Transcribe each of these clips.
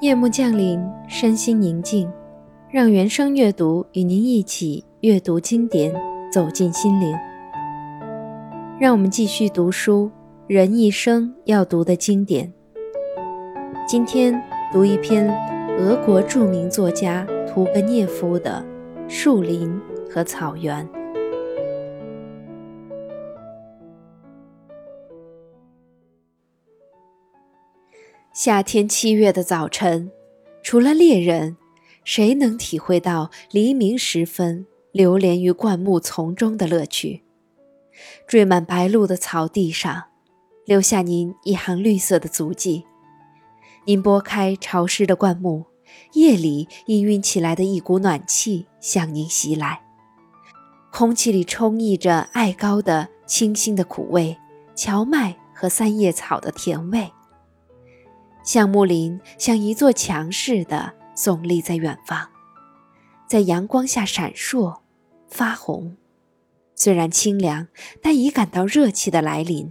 夜幕降临，身心宁静，让原声阅读与您一起阅读经典，走进心灵。让我们继续读书，人一生要读的经典。今天读一篇俄国著名作家屠格涅夫的《树林和草原》。夏天七月的早晨，除了猎人，谁能体会到黎明时分流连于灌木丛中的乐趣？缀满白露的草地上，留下您一行绿色的足迹。您拨开潮湿的灌木，夜里氤氲起来的一股暖气向您袭来，空气里充溢着艾蒿的清新的苦味，荞麦和三叶草的甜味。橡木林像一座墙似的耸立在远方，在阳光下闪烁、发红。虽然清凉，但已感到热气的来临。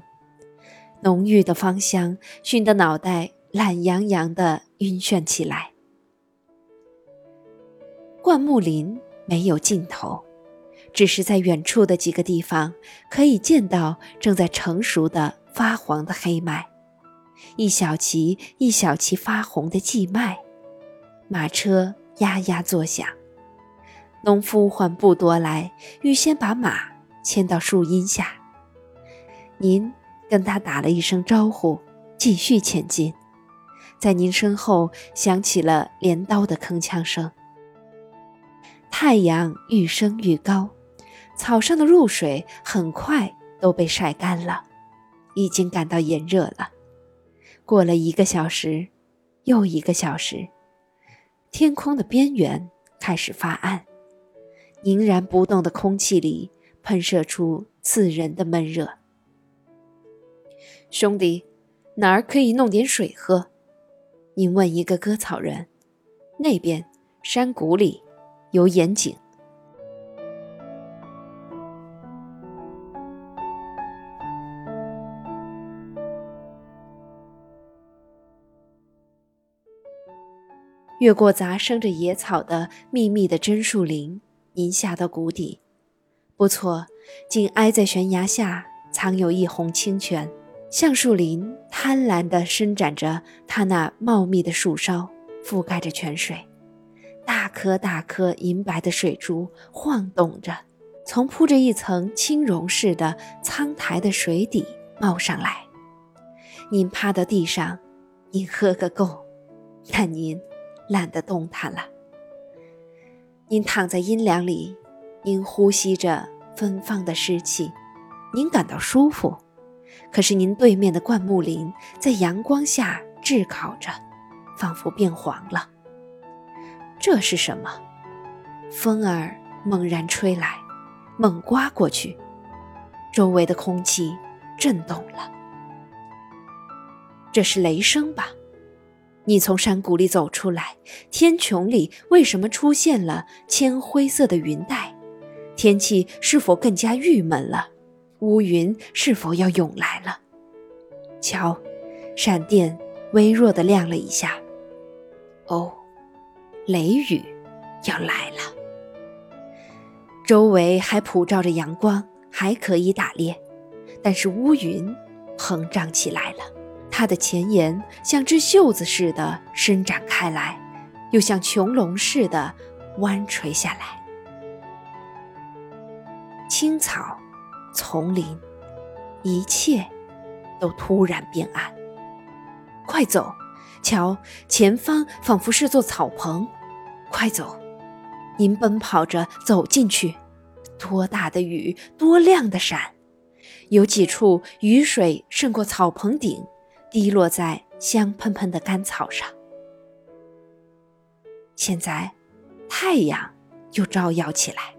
浓郁的芳香熏得脑袋懒洋洋地晕眩起来。灌木林没有尽头，只是在远处的几个地方可以见到正在成熟的发黄的黑麦。一小畦一小畦发红的稷麦，马车呀呀作响。农夫缓步踱来，预先把马牵到树荫下。您跟他打了一声招呼，继续前进。在您身后响起了镰刀的铿锵声。太阳愈升愈高，草上的露水很快都被晒干了，已经感到炎热了。过了一个小时，又一个小时，天空的边缘开始发暗，凝然不动的空气里喷射出刺人的闷热。兄弟，哪儿可以弄点水喝？您问一个割草人。那边山谷里有眼井。越过杂生着野草的密密的榛树林，您下到谷底。不错，紧挨在悬崖下藏有一泓清泉，橡树林贪婪地伸展着它那茂密的树梢，覆盖着泉水。大颗大颗银白的水珠晃动着，从铺着一层青绒似的苍苔的水底冒上来。您趴到地上，您喝个够，但您。懒得动弹了。您躺在阴凉里，您呼吸着芬芳的湿气，您感到舒服。可是您对面的灌木林在阳光下炙烤着，仿佛变黄了。这是什么？风儿猛然吹来，猛刮过去，周围的空气震动了。这是雷声吧？你从山谷里走出来，天穹里为什么出现了铅灰色的云带？天气是否更加郁闷了？乌云是否要涌来了？瞧，闪电微弱的亮了一下。哦，雷雨要来了。周围还普照着阳光，还可以打猎，但是乌云膨胀起来了。它的前沿像只袖子似的伸展开来，又像穹隆似的弯垂下来。青草、丛林，一切都突然变暗。快走！瞧，前方仿佛是座草棚。快走！您奔跑着走进去。多大的雨，多亮的闪！有几处雨水渗过草棚顶。滴落在香喷喷的干草上。现在，太阳又照耀起来，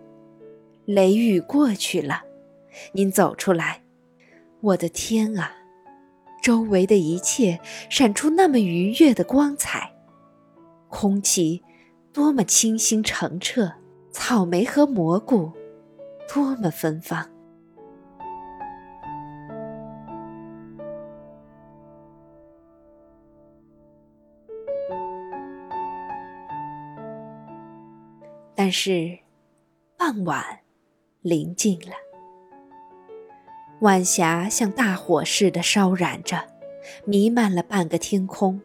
雷雨过去了，您走出来。我的天啊！周围的一切闪出那么愉悦的光彩，空气多么清新澄澈，草莓和蘑菇多么芬芳。但是傍晚临近了，晚霞像大火似的烧燃着，弥漫了半个天空。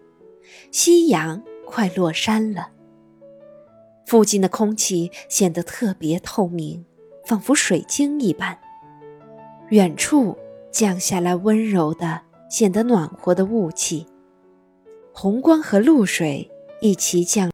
夕阳快落山了，附近的空气显得特别透明，仿佛水晶一般。远处降下来温柔的、显得暖和的雾气，红光和露水一起降。